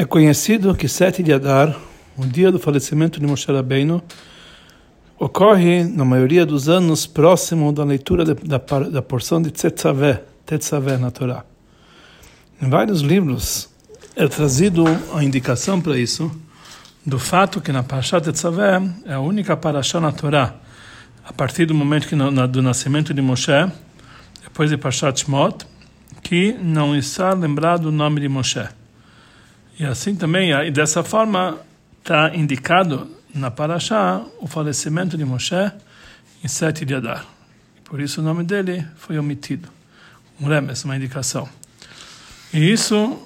É conhecido que sete de Adar, o dia do falecimento de Moshe Rabbeinu, ocorre, na maioria dos anos, próximo da leitura de, da, da porção de Tetzaveh, Tetzaveh na Torá. Em vários livros é trazido a indicação para isso, do fato que na Parashat Tetzaveh é a única Parashá na Torá, a partir do momento que na, do nascimento de Moshe, depois de Parashat Shmot, que não está lembrado o nome de Moshe. E assim também, e dessa forma, está indicado na Parashá o falecimento de Moshe em sete de Adar. Por isso o nome dele foi omitido. Um remes, uma indicação. E isso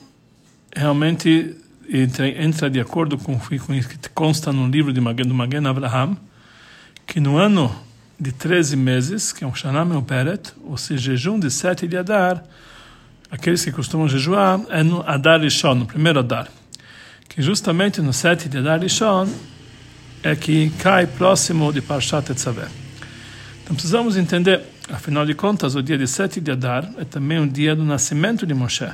realmente entra, entra de acordo com, o que consta no livro de Magen, do Magen Abraham, que no ano de 13 meses, que é um Shana Meuperet, ou seja, jejum de sete de Adar, aqueles que costumam jejuar, é no Adar Rishon, no primeiro Adar. Que justamente no sete de Adar Rishon é que cai próximo de Parshat Tetzaveh. Então precisamos entender, afinal de contas, o dia de sete de Adar é também o dia do nascimento de Moshe.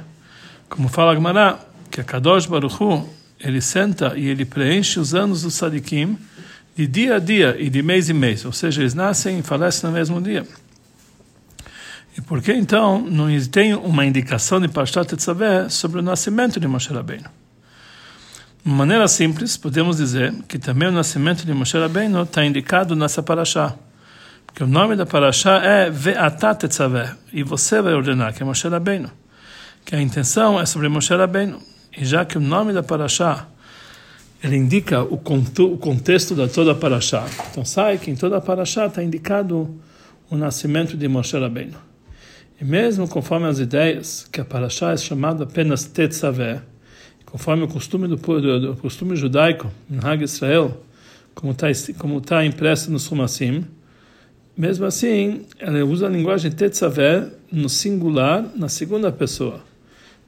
Como fala Gemara, que a Kadosh Baruch Hu, ele senta e ele preenche os anos do Sadikim de dia a dia e de mês em mês, ou seja, eles nascem e falecem no mesmo dia. E por que então não tem uma indicação de Parshat Tetzaveh sobre o nascimento de Moshe Rabbeinu? De maneira simples, podemos dizer que também o nascimento de Moshe Rabbeinu está indicado nessa Parashá. Porque o nome da Parashá é Ve'atat Tetzaveh, e você vai ordenar, que é Moshe Rabbeinu. Que a intenção é sobre Moshe Rabbeinu. E já que o nome da Parashá ele indica o, contexto de toda a. Então sai que em toda a está indicado o nascimento de Moshe Rabbeinu. E mesmo conforme as ideias que a Parashá é chamada apenas Tetzaveh, conforme o costume do, do, do costume judaico, em Hag Israel, como está como tá impresso no Sumassim, mesmo assim, ela usa a linguagem Tetzaveh no singular, na segunda pessoa,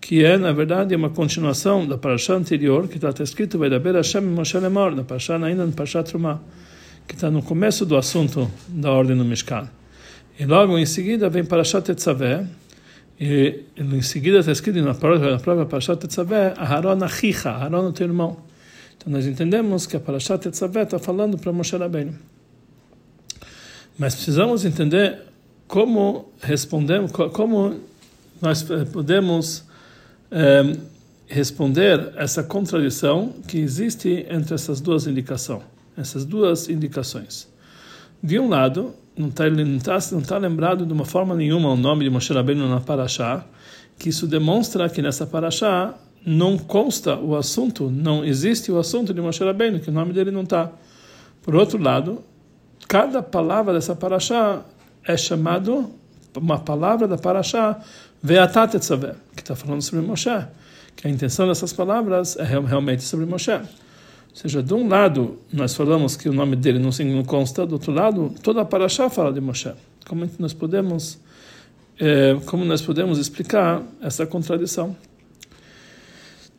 que é, na verdade, uma continuação da Parashá anterior, que está escrito Vedaber Hashem Moshe Lemor, na Parashá ainda no Parashá Trumah, que está no começo do assunto da ordem do Mishkan. E logo em seguida vem Parashat Tetzaveh, e em seguida está escrito na própria, própria Parashat Tetzaveh, Aharon Achicha, Aharon o teu irmão. Então nós entendemos que a Parashat Tetzaveh está falando para Moshe Rabbeinu. Mas precisamos entender como respondemos, como nós podemos eh, responder essa contradição que existe entre essas duas indicações, essas duas indicações. De um lado, não está não tá, não tá lembrado de uma forma nenhuma o nome de Moshe Rabbeinu na Parashá, que isso demonstra que nessa Parashá não consta o assunto, não existe o assunto de Moshe Rabbeinu, que o nome dele não está. Por outro lado, cada palavra dessa Parashá é chamado uma palavra da Parashá Ve'atat que está falando sobre Moshe, que a intenção dessas palavras é realmente sobre Moshe. Ou seja, de um lado, nós falamos que o nome dele não, não consta, do outro lado, toda a Parashá fala de Moshe. Como nós podemos, é, como nós podemos explicar essa contradição?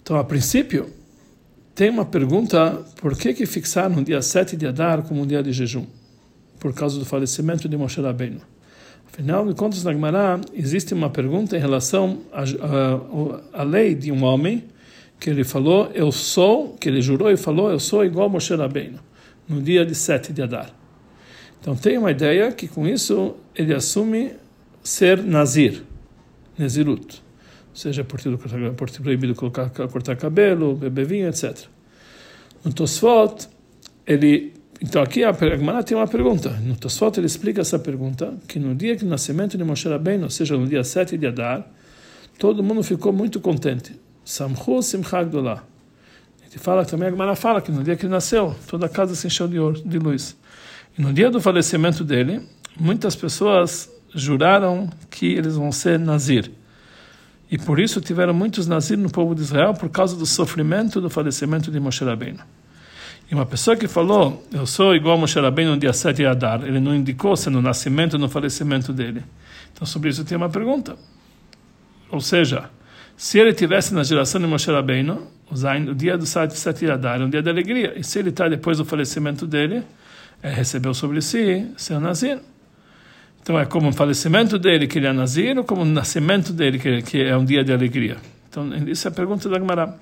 Então, a princípio, tem uma pergunta: por que que fixaram o dia 7 de Adar como um dia de jejum? Por causa do falecimento de Moshe Rabbeinu. Afinal de contas, na Gemara, existe uma pergunta em relação à lei de um homem que ele falou, eu sou, que ele jurou e falou, eu sou igual a Moshe Rabbeinu, no dia de sete de Adar. Então tem uma ideia que com isso ele assume ser Nazir, Nezirut. Ou seja, ter proibido colocar, cortar cabelo, beber vinho, etc. No Tosfot, ele. Então aqui a Gemara tem uma pergunta. No Tosfot ele explica essa pergunta, que no dia que o nascimento de Moshe Rabbeinu, ou seja, no dia 7 de Adar, todo mundo ficou muito contente. Samchu Simcha Gdolah. A gente fala também, a Gemara fala que no dia que ele nasceu, toda a casa se encheu de, de luz. E no dia do falecimento dele, muitas pessoas juraram que eles vão ser Nazir. E por isso tiveram muitos Nazir no povo de Israel por causa do sofrimento do falecimento de Moshe Rabbeinu. E uma pessoa que falou, eu sou igual a Moshe Rabbeinu no dia 7 de Adar, ele não indicou se no nascimento ou no falecimento dele. Então sobre isso tem uma pergunta. Ou seja, se ele tivesse na geração de Moshe Rabbeinu, o dia do Sete Adar é um dia de alegria. E se ele está depois do falecimento dele, é, recebeu sobre si ser Nazir. Então é como o falecimento dele que ele é Nazir, ou como o nascimento dele que, que é um dia de alegria. Então isso é a pergunta da Gemara.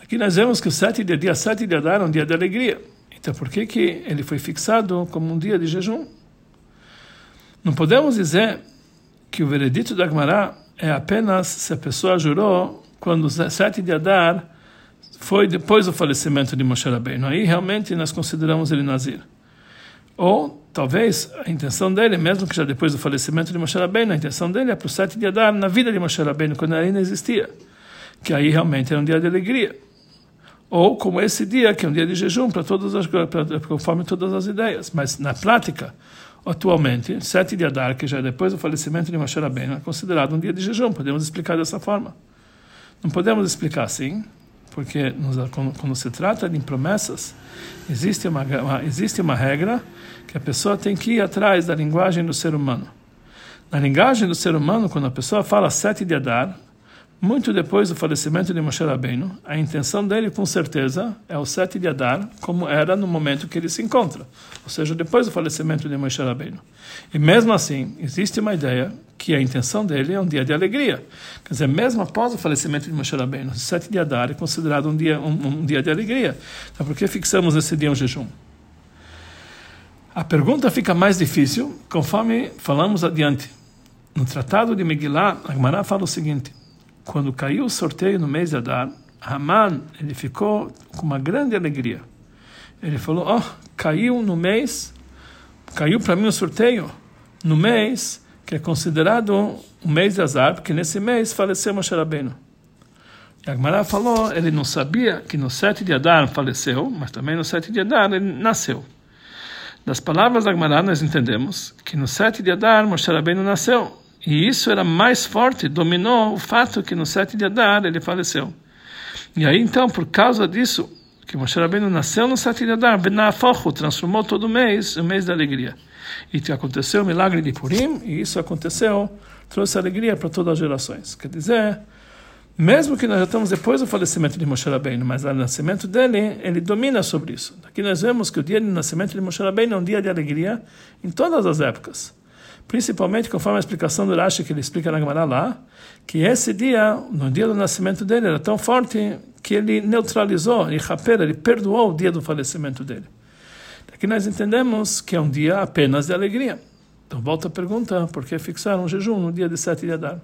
Aqui nós vemos que o sete de, dia 7 de Adar é um dia de alegria. Então por que, que ele foi fixado como um dia de jejum? Não podemos dizer que o veredito da Gemara é apenas se a pessoa jurou quando o sete de Adar foi depois do falecimento de Moshe Rabbeinu. Aí realmente nós consideramos ele Nazir. Ou talvez a intenção dele, mesmo que já depois do falecimento de Moshe Rabbeinu, a intenção dele é para o sete de Adar na vida de Moshe Rabbeinu, quando ele ainda existia. Que aí realmente era um dia de alegria. Ou como esse dia, que é um dia de jejum, para todas as, para, conforme todas as ideias. Mas na prática, atualmente, sete de Adar, que já é depois do falecimento de Moshe Rabbeinu, é considerado um dia de jejum. Podemos explicar dessa forma. Não podemos explicar assim, porque quando, quando se trata de promessas, existe uma, uma, existe uma regra que a pessoa tem que ir atrás da linguagem do ser humano. Na linguagem do ser humano, quando a pessoa fala sete de Adar, muito depois do falecimento de Moshe Rabbeinu, a intenção dele, com certeza, é o sete de Adar, como era no momento que ele se encontra, ou seja, depois do falecimento de Moshe Rabbeinu. E mesmo assim, existe uma ideia que a intenção dele é um dia de alegria. Quer dizer, mesmo após o falecimento de Moshe Rabbeinu, o sete de Adar é considerado um dia, um, um dia de alegria. Então, por que fixamos esse dia um jejum? A pergunta fica mais difícil conforme falamos adiante. No Tratado de Megillah, a Gemara fala o seguinte quando caiu o sorteio no mês de Adar, Haman ele ficou com uma grande alegria. Ele falou: "Oh, caiu no mês, caiu para mim o sorteio no mês que é considerado o mês de Azar, porque nesse mês faleceu Moshe Rabbeinu." E Agmará falou, ele não sabia que no 7 de Adar faleceu, mas também no 7 de Adar ele nasceu. Das palavras da Agmará nós entendemos que no 7 de Adar Moshe Rabbeinu nasceu, e isso era mais forte, dominou o fato que no 7 de Adar ele faleceu. E aí então, por causa disso, que Moshe Rabbeinu nasceu no 7 de Adar, Benafochu transformou todo mês o mês da alegria. E aconteceu o milagre de Purim, e isso aconteceu, trouxe alegria para todas as gerações. Quer dizer, mesmo que nós já estamos depois do falecimento de Moshe Rabbeinu, mas o nascimento dele, ele domina sobre isso. Aqui nós vemos que o dia do nascimento de Moshe Rabbeinu é um dia de alegria em todas as épocas. Principalmente conforme a explicação do Rashi que ele explica na Gemara lá, que esse dia, no dia do nascimento dele, era tão forte que ele neutralizou, ele rapera, ele perdoou o dia do falecimento dele. Aqui nós entendemos que é um dia apenas de alegria. Então volta a pergunta, por que fixar um jejum no dia de sete de Adar?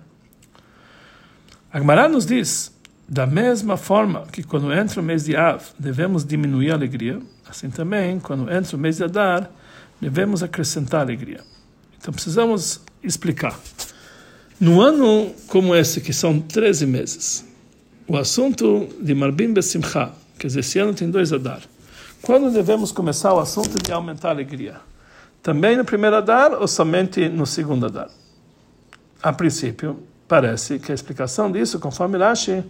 A Gemara nos diz, da mesma forma que quando entra o mês de Av, devemos diminuir a alegria, assim também, quando entra o mês de Adar, devemos acrescentar alegria. Então precisamos explicar. No ano como esse, que são 13 meses, o assunto de Marbim Besimcha, quer dizer, esse ano tem dois Adar. Quando devemos começar o assunto de aumentar a alegria? Também no primeiro Adar ou somente no segundo Adar? A princípio, parece que a explicação disso, conforme Rashi,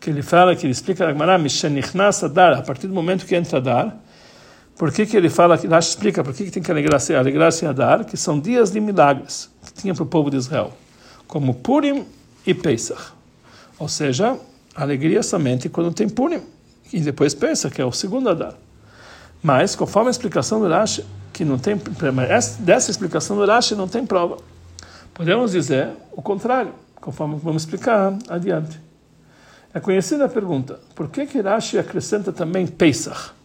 que ele fala, que ele explica a Gemara, Adar, a partir do momento que entra Adar, por que, que ele fala, que Rashi explica por que, que tem que alegrar-se alegrar em Adar, que são dias de milagres que tinha para o povo de Israel, como Purim e Pesach. Ou seja, alegria somente quando tem Purim, e depois Pesach, que é o segundo Adar. Mas, conforme a explicação do Rashi, que não tem, dessa explicação do Rashi não tem prova. Podemos dizer o contrário, conforme vamos explicar adiante. É conhecida a pergunta, por que que Rashi acrescenta também Pesach?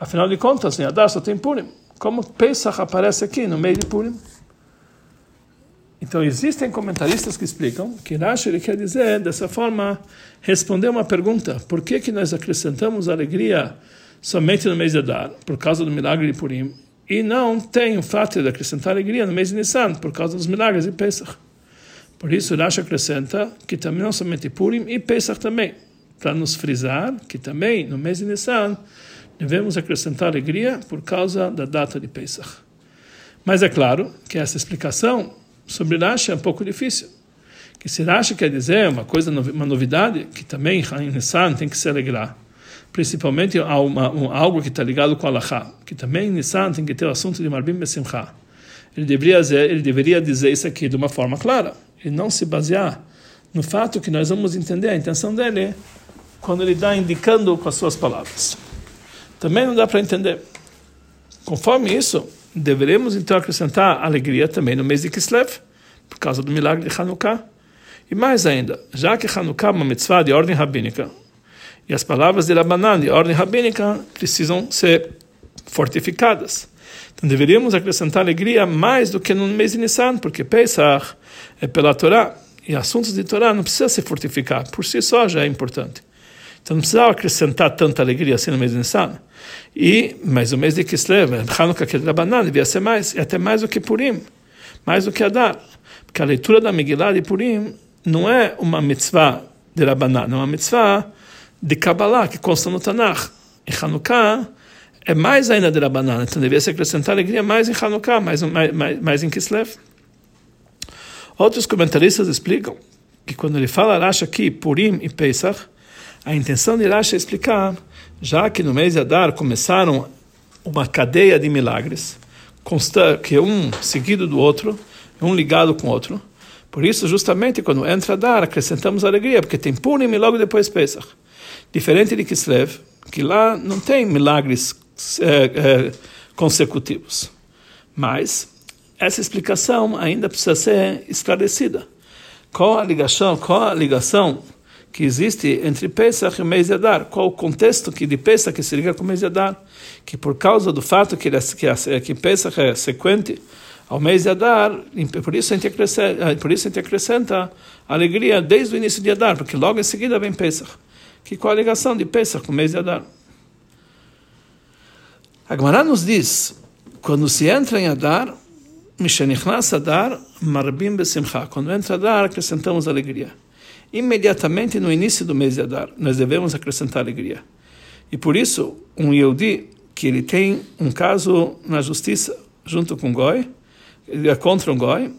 Afinal de contas, em Adar só tem Purim. Como Pesach aparece aqui no meio de Purim? Então, existem comentaristas que explicam que Rashi ele quer dizer, dessa forma, responder uma pergunta: por que, que nós acrescentamos alegria somente no mês de Adar, por causa do milagre de Purim, e não tem o fato de acrescentar alegria no mês de Nissan, por causa dos milagres de Pesach? Por isso, Rashi acrescenta que também não somente Purim e Pesach também, para nos frisar que também no mês de Nissan devemos acrescentar alegria por causa da data de Pesach. Mas é claro que essa explicação sobre Rashi é um pouco difícil. Que se Rashi quer dizer uma coisa, uma novidade, que também em Nissan tem que se alegrar. Principalmente uma, um, algo que está ligado com Allah, que também Nissan tem que ter o assunto de Marbim Besimcha. Ele deveria, dizer, ele deveria dizer isso aqui de uma forma clara, e não se basear no fato que nós vamos entender a intenção dele quando ele está indicando com as suas palavras. Também não dá para entender. Conforme isso, deveremos então acrescentar alegria também no mês de Kislev, por causa do milagre de Hanukkah. E mais ainda, já que Hanukkah é uma mitzvah de ordem rabínica, E as palavras de Rabanan, de ordem rabínica, precisam ser fortificadas. Então deveríamos acrescentar alegria mais do que no mês de Nissan, porque Pesach é pela Torá. E assuntos de Torá não precisa se fortificar, por si só já é importante. Então não precisava acrescentar tanta alegria assim no mês de Nissan. E, mas o mês de Kislev, Hanukkah, que é Rabanan, devia ser mais, e até mais do que Purim, mais do que Adar. Porque a leitura da Megillah de Purim não é uma mitzvah de Rabanan, é uma mitzvah de Kabbalah, que consta no Tanakh. Em Hanukkah é mais ainda de Rabanan, então devia se acrescentar alegria mais em Hanukkah, mais, mais, mais em Kislev. Outros comentaristas explicam que quando ele fala Rashi aqui, Purim e Pesach, a intenção de Rashi é explicar, já que no mês de Adar começaram uma cadeia de milagres, que é um seguido do outro, um ligado com o outro. Por isso, justamente, quando entra Adar, acrescentamos alegria, porque tem Purim e logo depois Pesach. Diferente de Kislev, que lá não tem milagres é, é, consecutivos. Mas essa explicação ainda precisa ser esclarecida. Qual a ligação, qual a ligação que existe entre Pesach e o mês de Adar? Qual o contexto que de Pesach que se liga com o mês de Adar? Que por causa do fato que, ele, que, que Pesach é sequente ao mês de Adar, por isso, a gente acrescenta, por isso a gente acrescenta alegria desde o início de Adar, porque logo em seguida vem Pesach. Que qual a ligação de Pesach com o mês de Adar? A Gemara nos diz, quando se entra em Adar, Mishenichnas Adar, Marbim Besimcha. Quando entra Adar, acrescentamos alegria. Imediatamente no início do mês de Adar, nós devemos acrescentar alegria. E por isso, um Yehudi, que ele tem um caso na justiça junto com Goi, ele é contra um Goi,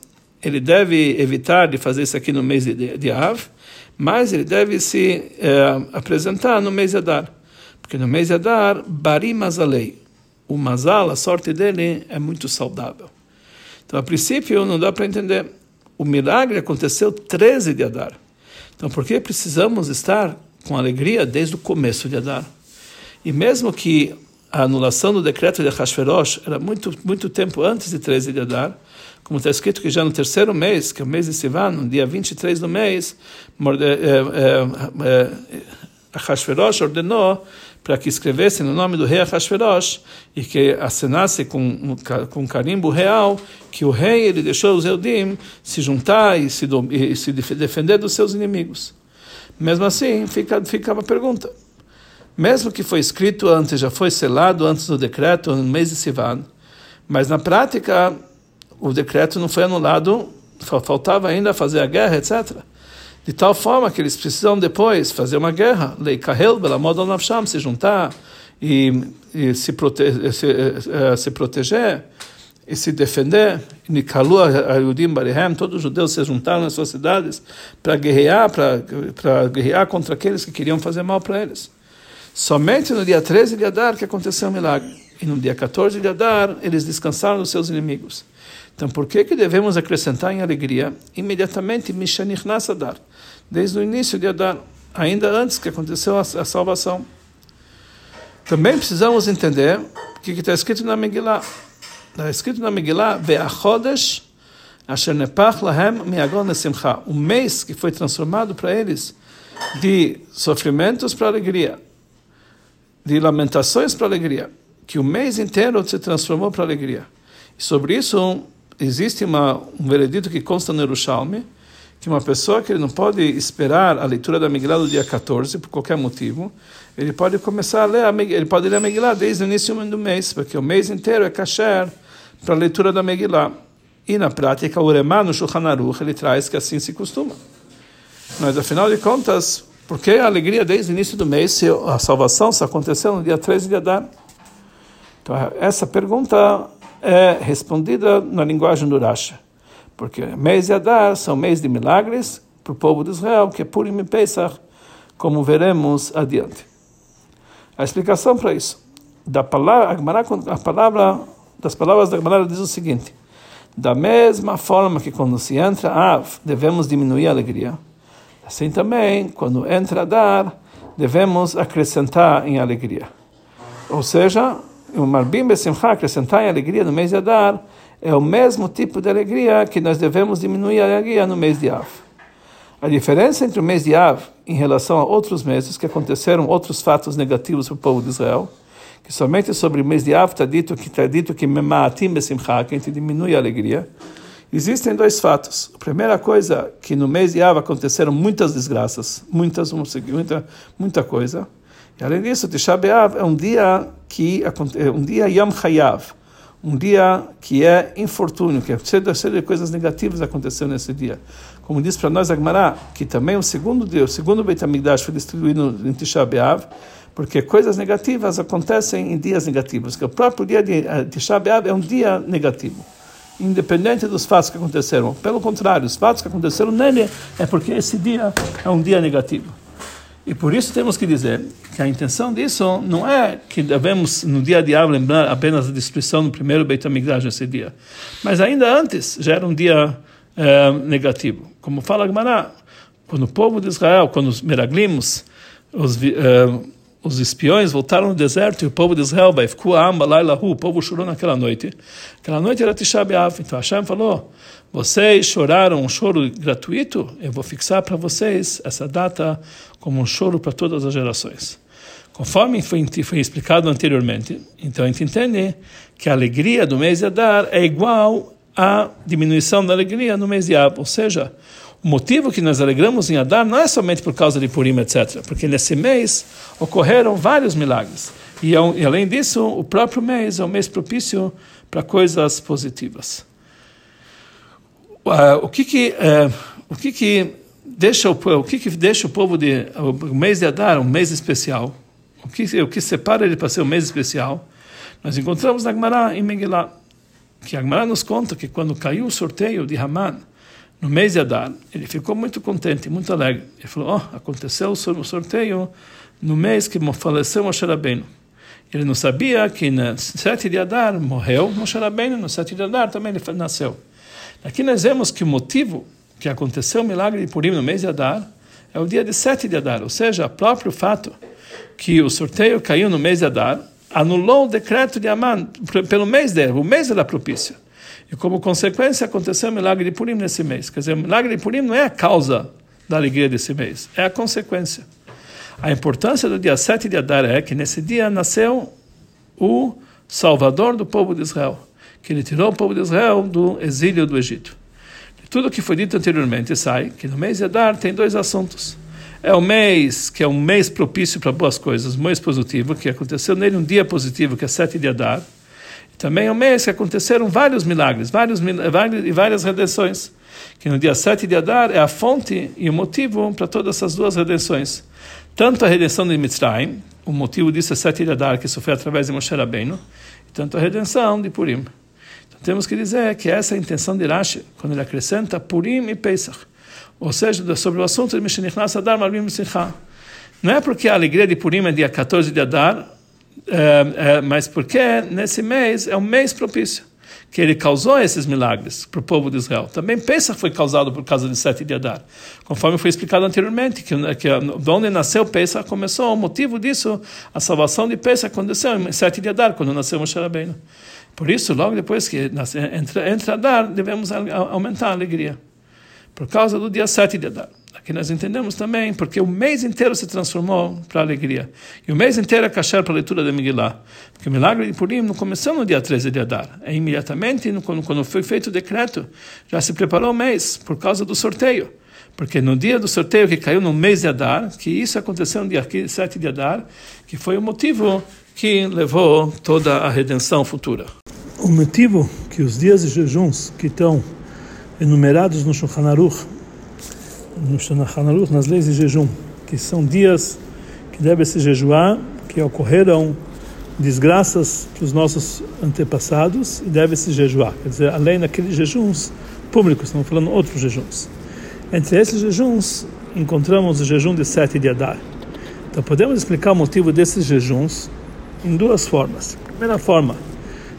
ele deve evitar de fazer isso aqui no mês de, de Av, mas ele deve se eh, apresentar no mês de Adar. Porque no mês de Adar, Bari Mazalei, o Mazal, a sorte dele é muito saudável. Então, a princípio, não dá para entender. O milagre aconteceu 13 de Adar. Então, por que precisamos estar com alegria desde o começo de Adar? E mesmo que a anulação do decreto de Hashverosh era muito, muito tempo antes de 13 de Adar, como está escrito que já no terceiro mês, que é o mês de Sivan, no dia 23 do mês, Hashverosh ordenou para que escrevesse no nome do rei Ahasverosh e que assinasse com, com carimbo real que o rei ele deixou os Eudim se juntar e se, e se defender dos seus inimigos. Mesmo assim, fica, ficava a pergunta. Mesmo que foi escrito antes, já foi selado antes do decreto, no mês de Sivan, mas na prática o decreto não foi anulado, faltava ainda fazer a guerra, etc de tal forma que eles precisam depois fazer uma guerra, leikahel belamod nafsham, se juntar e, e se, prote se, uh, se proteger e se defender. Nikalu Ayudim Barihem, todos os judeus se juntaram nas suas cidades para guerrear, para guerrear contra aqueles que queriam fazer mal para eles. Somente no dia 13 de Adar que aconteceu o um milagre. E no dia 14 de Adar, eles descansaram dos seus inimigos. Então, por que que devemos acrescentar em alegria imediatamente Mishanichnas Adar? Desde o início de Adar, ainda antes que aconteceu a, a salvação. Também precisamos entender o que está escrito na Megillah. Está escrito na Megillah, Ve'achodesh asher nepach lahem miagon nesimcha. O mês que foi transformado para eles de sofrimentos para alegria, de lamentações para alegria, que o mês inteiro se transformou para alegria. E sobre isso existe uma, um veredito que consta no Yerushalmi, que uma pessoa que ele não pode esperar a leitura da Megillah do dia 14, por qualquer motivo, ele pode começar a ler, a Megillah, ele pode ler a Megillah desde o início do mês, porque o mês inteiro é kasher para a leitura da Megillah. E na prática, o Remá no Shulchan Aruch, ele traz que assim se costuma. Mas afinal de contas, por que a alegria desde o início do mês se a salvação só aconteceu no dia 13 de Adar? Então, essa pergunta é respondida na linguagem do Rashi. Porque mês de Adar são mês de milagres para o povo de Israel, que é Purim e Pesach, como veremos adiante. A explicação para isso, da palavra, a palavra, das palavras da Gemara diz o seguinte, da mesma forma que quando se entra Av, devemos diminuir a alegria, assim também, quando entra Adar, devemos acrescentar em alegria. Ou seja, o Marbim Besimcha, acrescentar em alegria no mês de Adar, é o mesmo tipo de alegria que nós devemos diminuir a alegria no mês de Av. A diferença entre o mês de Av em relação a outros meses que aconteceram outros fatos negativos para o povo de Israel, que somente sobre o mês de Av está dito que está dito que memaatim besimcha, que a gente diminui a alegria. Existem dois fatos. A primeira coisa que no mês de Av aconteceram muitas desgraças, muitas, muita, muita coisa. E além disso, Tisha B'Av é um dia que é um dia Yom Hayav, um dia que é infortúnio, que é cheio de coisas negativas acontecendo nesse dia. Como diz para nós Agmará, que também o segundo dia, o segundo Beit HaMikdash foi distribuído em Tisha B'Av, porque coisas negativas acontecem em dias negativos, que o próprio dia de eh, Tisha B'Av é um dia negativo independente dos fatos que aconteceram. Pelo contrário, os fatos que aconteceram nele é porque esse dia é um dia negativo. E por isso temos que dizer que a intenção disso não é que devemos, no dia de Av, lembrar apenas a destruição do primeiro Beit HaMikdash esse dia. Mas ainda antes já era um dia é, negativo. Como fala Gemara, quando o povo de Israel, quando os meraglimos, os, é, os espiões voltaram no deserto e o povo de Israel, o povo chorou naquela noite. Aquela noite era Tisha B'Av. Então Hashem falou, vocês choraram um choro gratuito, eu vou fixar para vocês essa data como um choro para todas as gerações. Conforme foi, foi explicado anteriormente, então a gente entende que a alegria do mês de Adar é igual à diminuição da alegria no mês de Ab, ou seja, o motivo que nós alegramos em Adar não é somente por causa de Purim, etc., porque nesse mês ocorreram vários milagres. E, e além disso, o próprio mês é um mês propício para coisas positivas. Uh, o que que, uh, o que que deixa o, o que, que deixa o povo de o mês de Adar um mês especial? O que o que separa ele para ser um mês especial? Nós encontramos na Gemara em Megillah que a Gemara nos conta que quando caiu o sorteio de Haman no mês de Adar, ele ficou muito contente, muito alegre. Ele falou: "Oh, aconteceu o sorteio no mês que faleceu Moshe Rabbeinu." Ele não sabia que no sete de Adar morreu Moshe Rabbeinu, no sete de Adar também ele nasceu. Aqui nós vemos que o motivo que aconteceu o milagre de Purim no mês de Adar, é o dia de sete de Adar, ou seja, o próprio fato que o sorteio caiu no mês de Adar anulou o decreto de Aman pelo mês dele, o mês era propício. E como consequência aconteceu o milagre de Purim nesse mês. Quer dizer, o milagre de Purim não é a causa da alegria desse mês, é a consequência. A importância do dia 7 de Adar é que nesse dia nasceu o Salvador do povo de Israel, que ele tirou o povo de Israel do exílio do Egito. Tudo o que foi dito anteriormente sai que no mês de Adar tem dois assuntos. É o mês que é um mês propício para boas coisas, um mês positivo, que aconteceu nele um dia positivo, que é sete de Adar. Também é um mês que aconteceram vários milagres, vários, e várias redenções. Que no dia 7 de Adar é a fonte e o motivo para todas essas duas redenções. Tanto a redenção de Mitzrayim, o motivo disso é 7 de Adar, que sofreu através de Moshe Rabbeinu, e tanto a redenção de Purim. Temos que dizer que essa é a intenção de Rashi, quando ele acrescenta Purim e Pesach. Ou seja, sobre o assunto de Mishenichnas Adar Marvim Simcha. Não é porque a alegria de Purim é dia 14 de Adar, é, é, mas porque nesse mês é um mês propício que ele causou esses milagres para o povo de Israel. Também Pesach foi causado por causa de sete de Adar. Conforme foi explicado anteriormente, que, que de onde nasceu Pesach começou, o motivo disso, a salvação de Pesach aconteceu em sete de Adar, quando nasceu Moshe Rabbeinu. Por isso, logo depois que entra, entra Adar, devemos aumentar a alegria. Por causa do dia 7 de Adar. Aqui nós entendemos também porque o mês inteiro se transformou para alegria. E o mês inteiro é kasher para a leitura da Megillah. Porque o milagre de Purim não começou no dia 13 de Adar. É imediatamente, quando, quando foi feito o decreto, já se preparou o mês por causa do sorteio. Porque no dia do sorteio que caiu no mês de Adar, que isso aconteceu no dia 7 de Adar, que foi o motivo que levou toda a redenção futura. O motivo que os dias de jejuns que estão enumerados no Shulchan Aruch, no Shulchan Aruch, nas leis de jejum, que são dias que deve se jejuar, que ocorreram desgraças para os nossos antepassados e deve se jejuar. Quer dizer, além daqueles jejuns públicos, estamos falando outros jejuns. Entre esses jejuns, encontramos o jejum de sete de Adar. Então, podemos explicar o motivo desses jejuns em duas formas. Primeira forma,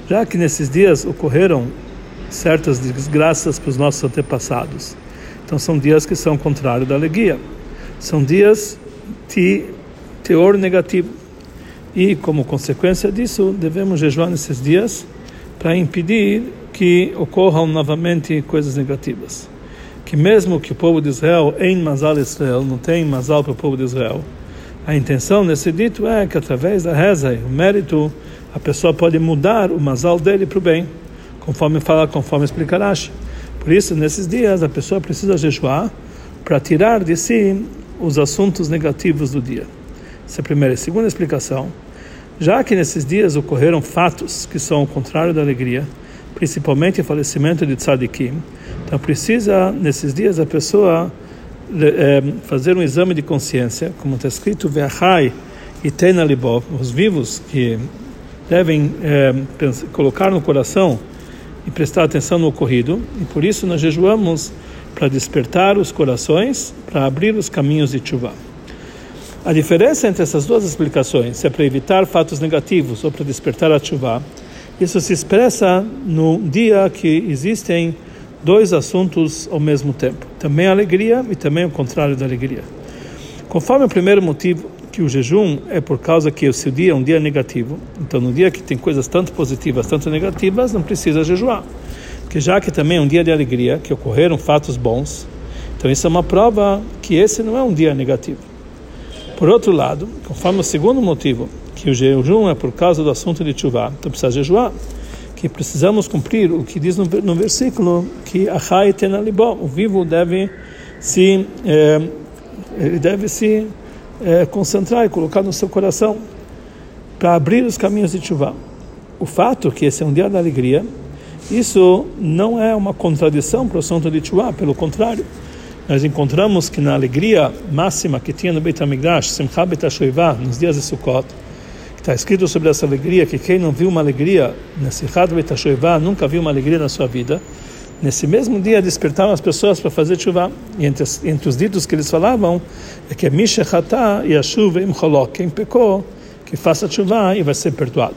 já que nesses dias ocorreram certas desgraças para os nossos antepassados. Então são dias que são contrário da alegria. São dias de teor negativo. E como consequência disso, devemos jejuar nesses dias para impedir que ocorram novamente coisas negativas. que mesmo que o povo de Israel em Mazal Israel não tem Mazal para o povo de Israel, a intenção nesse dito é que através da reza e o mérito a pessoa pode mudar o Mazal dele para o bem, conforme fala, conforme explica Rashi. Por isso, nesses dias, a pessoa precisa jejuar para tirar de si os assuntos negativos do dia. Essa é a primeira. A segunda explicação, já que nesses dias ocorreram fatos que são o contrário da alegria, principalmente o falecimento de tzadikim, então precisa, nesses dias, a pessoa é, fazer um exame de consciência, como está escrito, Ve'achai e Tena Libov, os vivos que devem é, pensar, colocar no coração e prestar atenção no ocorrido, e por isso nós jejuamos para despertar os corações, para abrir os caminhos de chuva. A diferença entre essas duas explicações, se é para evitar fatos negativos ou para despertar a chuva, isso se expressa no dia que existem dois assuntos ao mesmo tempo, também a alegria e também o contrário da alegria. Conforme o primeiro motivo, que o jejum é por causa que o seu dia é um dia negativo, então no dia que tem coisas tanto positivas, tanto negativas, não precisa jejuar. Porque já que também é um dia de alegria, que ocorreram fatos bons, então isso é uma prova que esse não é um dia negativo. Por outro lado, conforme o segundo motivo, que o jejum é por causa do assunto de chuva, então precisa jejuar, que precisamos cumprir o que diz no, no versículo que Achai tenalibó, o vivo deve se eh, ele deve se é, concentrar e colocar no seu coração para abrir os caminhos de chuva. O fato que esse é um dia da alegria, isso não é uma contradição para o assunto de chuva, pelo contrário. Nós encontramos que na alegria máxima que tinha no Beit HaMikdash, Simcha Bet nos dias de Sukkot, está escrito sobre essa alegria que quem não viu uma alegria nesse Had Beit nunca viu uma alegria na sua vida. Nesse mesmo dia despertaram as pessoas para fazer chuva. E entre, entre os ditos que eles falavam é que Mishachata e a chuva im quem pecou, que faça chuva e vai ser perdoado.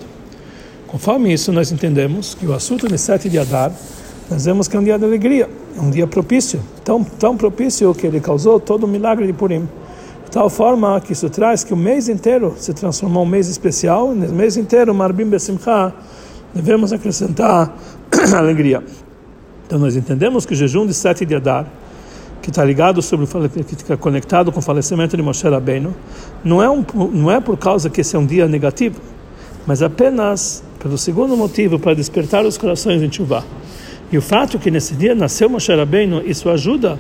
Conforme isso, nós entendemos que o assunto de sete de Adar, nós vemos que é um dia de alegria, é um dia propício, tão, tão propício que ele causou todo o milagre de Purim. De tal forma que isso traz que o mês inteiro se transformou um mês especial, e no mês inteiro, Marbim Besimcha, devemos acrescentar alegria. Então nós entendemos que o jejum de sete de Adar, que está ligado sobre que está conectado com o falecimento de Moshe Rabbeinu, não é um, não é por causa que esse é um dia negativo, mas apenas pelo segundo motivo para despertar os corações em chuva. E o fato que nesse dia nasceu Moshe Rabbeinu, isso ajuda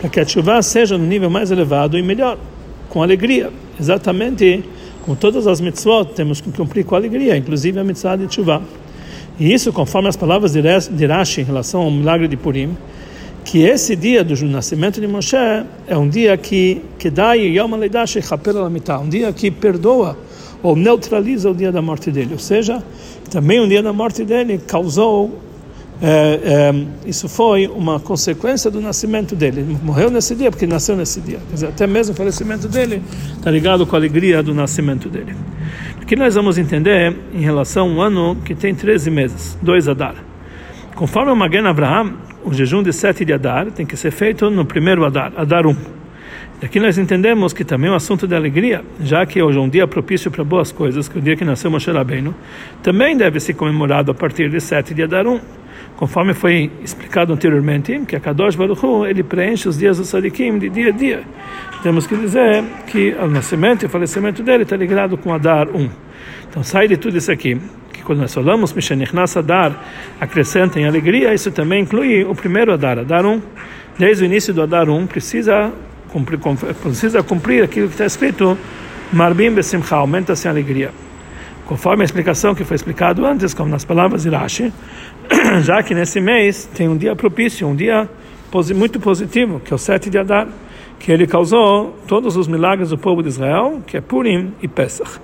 para que a chuva seja no nível mais elevado e melhor, com alegria, exatamente com todas as mitzvot temos que cumprir com alegria, inclusive a mitzvah de chuva. E isso, conforme as palavras de Rashi em relação ao milagre de Purim, que esse dia do nascimento de Moshe é um dia que que dá Yom um dia que perdoa ou neutraliza o dia da morte dele. Ou seja, também o dia da morte dele causou é, é, isso foi uma consequência do nascimento dele. Ele morreu nesse dia porque nasceu nesse dia. Dizer, até mesmo o falecimento dele está ligado com a alegria do nascimento dele. O que nós vamos entender em relação a um ano que tem 13 meses, dois Adar. Conforme o Magen Abraham, o jejum de sete de Adar tem que ser feito no primeiro Adar, Adar 1. Daqui nós entendemos que também é um assunto de alegria, já que hoje é um dia propício para boas coisas, que é o dia que nasceu Moshe Rabbeinu, também deve ser comemorado a partir de sete de Adar 1 conforme foi explicado anteriormente, que a Kadosh Baruch Hu, ele preenche os dias do Sadikim de dia a dia. Temos que dizer que o nascimento e o falecimento dele está ligado com Adar 1. Então sai de tudo isso aqui, que quando nós falamos Mishanichnas Adar, acrescenta em alegria, isso também inclui o primeiro Adar, Adar 1. Desde o início do Adar 1, precisa cumprir, precisa cumprir aquilo que está escrito, Marbim Besimcha, aumenta-se a alegria. Conforme a explicação que foi explicado antes, como nas palavras de Rashi, já que nesse mês tem um dia propício, um dia muito positivo, que é o 7 de Adar, que ele causou todos os milagres do povo de Israel, que é Purim e Pesach.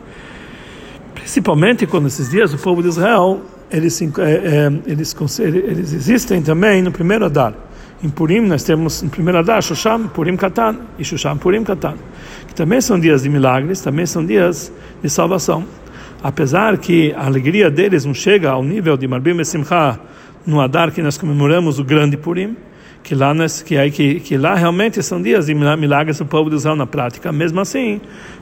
Principalmente quando esses dias o povo de Israel eles, é, é, eles, eles existem também no primeiro Adar. Em Purim nós temos no primeiro Adar Shosham, Purim Katan e Shosham, Purim Katan, que também são dias de milagres, também são dias de salvação apesar que a alegria deles não chega ao nível de Marbim e Simcha no Adar que nós comemoramos o grande Purim, que lá, nós, que, aí, que, que lá realmente são dias de milagres do povo de Israel na prática. Mesmo assim,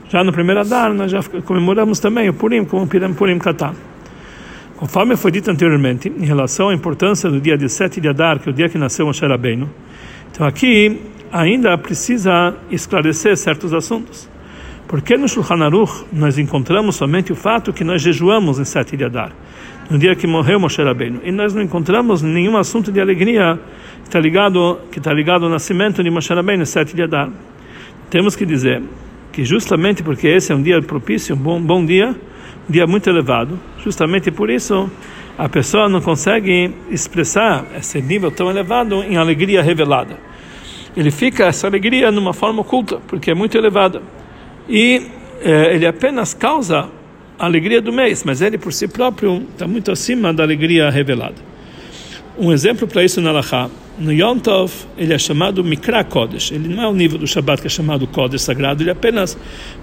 já no primeiro Adar nós já comemoramos também o Purim como Purim, Purim Katan. Conforme foi dito anteriormente, em relação à importância do dia de 7 de Adar, que é o dia que nasceu Moshe Rabbeinu, Então aqui ainda precisa esclarecer certos assuntos. Porque no Shulchan Aruch nós encontramos somente o fato que nós jejuamos em sete Adar, no dia que morreu Moshe Rabbeinu, e nós não encontramos nenhum assunto de alegria que está ligado, que está ligado ao nascimento de Moshe Rabbeinu em sete Adar. Temos que dizer que justamente porque esse é um dia propício, um bom, bom dia, um dia muito elevado, justamente por isso a pessoa não consegue expressar esse nível tão elevado em alegria revelada. Ele fica essa alegria numa forma oculta, porque é muito elevada e é, ele apenas causa a alegria do mês, mas ele por si próprio está muito acima da alegria revelada. Um exemplo para isso na Laha, no Yom Tov, ele é chamado Mikra Kodesh. Ele não é o nível do Shabbat que é chamado Kodesh sagrado, ele é apenas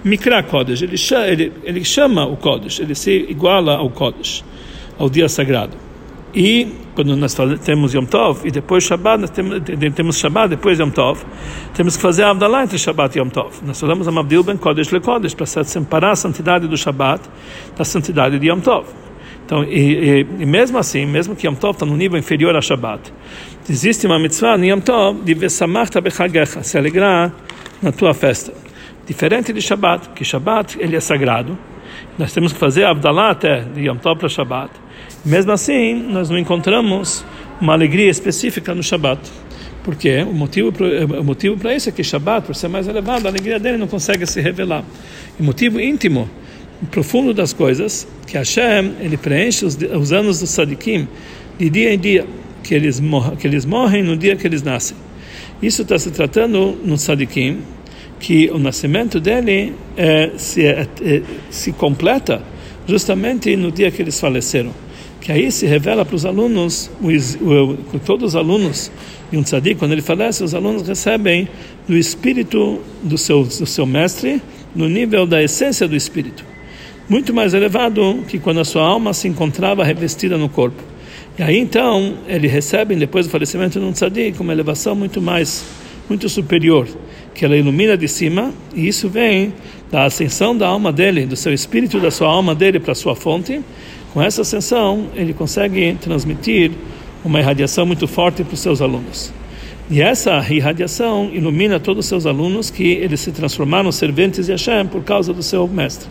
Mikra Kodesh. Ele, ele, ele chama o Kodesh, ele se iguala ao Kodesh, ao dia sagrado. E quando nós temos Yom Tov e depois Shabbat, nós temos, temos Shabbat depois Yom Tov, temos que fazer a entre Shabbat e Yom Tov. Nós falamos a Mabdil ben Kodesh le Kodesh para separar a santidade do Shabbat da santidade de Yom Tov. Então, e, e, e, mesmo assim, mesmo que Yom Tov está no nível inferior a Shabbat, existe uma mitzvah no Yom Tov de Vesamachta bechagecha, se alegrar na tua festa. Diferente de Shabbat, que Shabbat ele é sagrado, nós temos que fazer a Abdallah até de Yom Tov para Shabbat. Mesmo assim, nós não encontramos uma alegria específica no Shabat. Porque o motivo o motivo para isso é que Shabat, por ser mais elevado, a alegria dele não consegue se revelar. o motivo íntimo, profundo das coisas, que Hashem ele preenche os, os anos dos sadikim de dia em dia, que eles que eles morrem no dia que eles nascem. Isso está se tratando no sadikim, que o nascimento dele é, se, é, é, se completa justamente no dia que eles faleceram que aí se revela para os alunos, todos os alunos de um tzadik, quando ele falece, os alunos recebem do espírito do seu, do seu mestre, no nível da essência do espírito. Muito mais elevado que quando a sua alma se encontrava revestida no corpo. E aí então, ele recebe, depois do falecimento de um tzadik, uma elevação muito mais, muito superior, que ela ilumina de cima, e isso vem da ascensão da alma dele, do seu espírito, da sua alma dele para a sua fonte, com essa ascensão, ele consegue transmitir uma irradiação muito forte para os seus alunos. E essa irradiação ilumina todos os seus alunos que eles se transformaram serventes de Hashem por causa do seu mestre.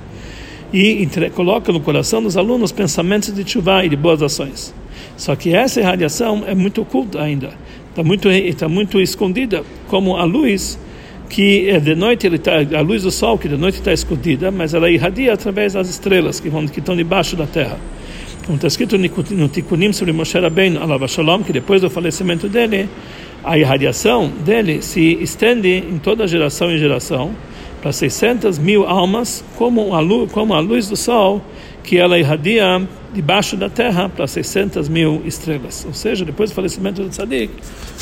E coloca no coração dos alunos pensamentos de chuva e de boas ações. Só que essa irradiação é muito oculta ainda, está muito, está muito escondida, como a luz que é de noite ele tá, a luz do sol que de noite está escondida, mas ela irradia através das estrelas que vão que estão debaixo da terra. Como está escrito no Tikkunim sobre Moshe Rabbeinu, Alav Shalom, que depois do falecimento dele, a irradiação dele se estende em toda geração em geração para 600 mil almas, como a luz, como a luz do sol, que ela irradia debaixo da terra para 600 mil estrelas. Ou seja, depois do falecimento do Tzadik,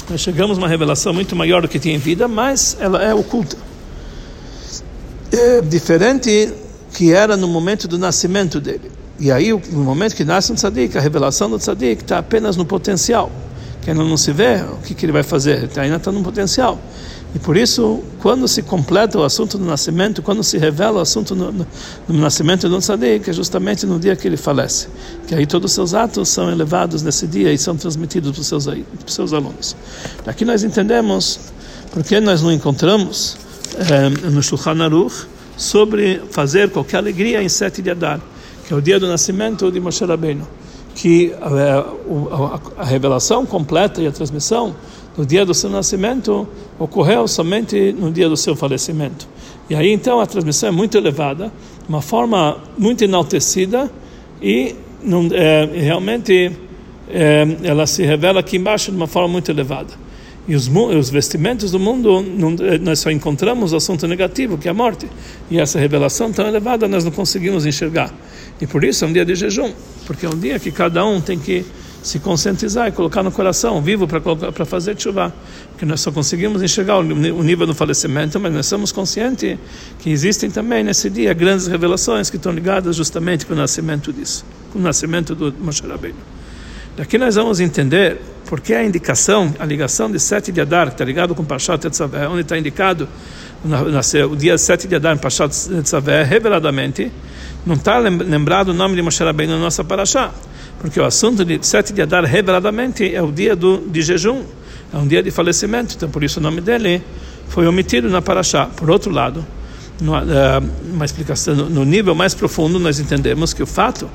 nós chegamos a uma revelação muito maior do que tinha em vida, mas ela é oculta. É diferente que era no momento do nascimento dele. E aí, no momento que nasce um tzadik, a revelação do tzadik está apenas no potencial. Que ainda não se vê o que, que ele vai fazer, ainda está no potencial. E por isso, quando se completa o assunto do nascimento, quando se revela o assunto no, no, no nascimento do tzadik, é justamente no dia que ele falece. Que aí todos os seus atos são elevados nesse dia e são transmitidos para os seus, para os seus alunos. Aqui nós entendemos porque nós não encontramos eh, no Shulchan Aruch sobre fazer qualquer alegria em sete de Adar que é o dia do nascimento de Moshe Rabbeinu, que a, é, a, a revelação completa e a transmissão do dia do seu nascimento ocorreu somente no dia do seu falecimento. E aí então a transmissão é muito elevada, uma forma muito enaltecida e não, é, realmente é, ela se revela aqui embaixo de uma forma muito elevada. E os, os vestimentos do mundo, não, eh, nós só encontramos o assunto negativo, que é a morte. E essa revelação tão elevada nós não conseguimos enxergar. E por isso é um dia de jejum, porque é um dia que cada um tem que se conscientizar e colocar no coração, vivo para fazer chuva. Porque nós só conseguimos enxergar o nível do falecimento, mas nós somos conscientes que existem também nesse dia grandes revelações que estão ligadas justamente com o nascimento disso, com o nascimento do Moshe Rabbeinu. Daqui nós vamos entender por que a indicação, a ligação de sete de Adar, que está ligado com Pashat Tetzaveh, onde está indicado o dia 7 de Adar, Pashat Tetzaveh, reveladamente, não está lembrado o nome de Moshe Rabbeinu na nossa Parashá, porque o assunto de 7 de Adar, reveladamente, é o dia do, de jejum, é um dia de falecimento, então por isso o nome dele foi omitido na Parashá. Por outro lado, uh, uma explicação no nível mais profundo, nós entendemos que o fato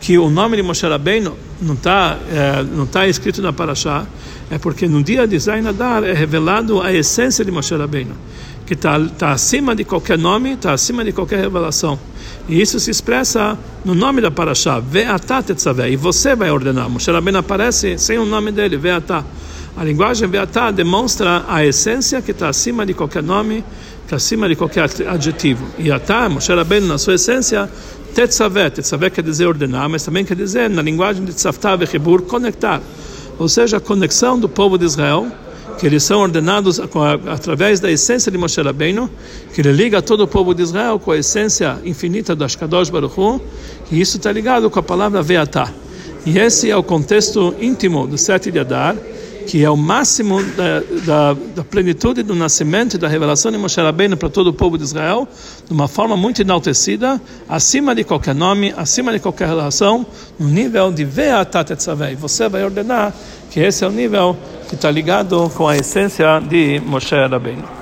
que o nome de Moshe Rabbeinu não está é, não tá escrito na Parashá é porque no dia de Zain Adar é revelado a essência de Moshe Rabbeinu, que está tá acima de qualquer nome, está acima de qualquer revelação. E isso se expressa no nome da Parashá, Ve'atá Tetzaveh, e você vai ordenar. Moshe Rabbeinu aparece sem o nome dele, Ve'atá. A linguagem Ve'atá demonstra a essência que está acima de qualquer nome, está acima de qualquer adjetivo. E Atá, Moshe Rabbeinu, na sua essência, Tetzavé, Tetzavé quer dizer ordenar, mas também quer dizer, na linguagem de Tzavtá Vechibur, conectar. Ou seja, a conexão do povo de Israel, que eles são ordenados através da essência de Moshe Rabbeinu, que ele liga todo o povo de Israel com a essência infinita do Ashkadosh Baruch Hu, e isso está ligado com a palavra Veatá. E esse é o contexto íntimo do sete de Adar, que é o máximo da, da, da plenitude do nascimento e da revelação de Moshe Rabbeinu para todo o povo de Israel, de uma forma muito enaltecida, acima de qualquer nome, acima de qualquer relação, no nível de Ve'atat Etzavei. Você vai ordenar que esse é o nível que está ligado com a essência de Moshe Rabbeinu.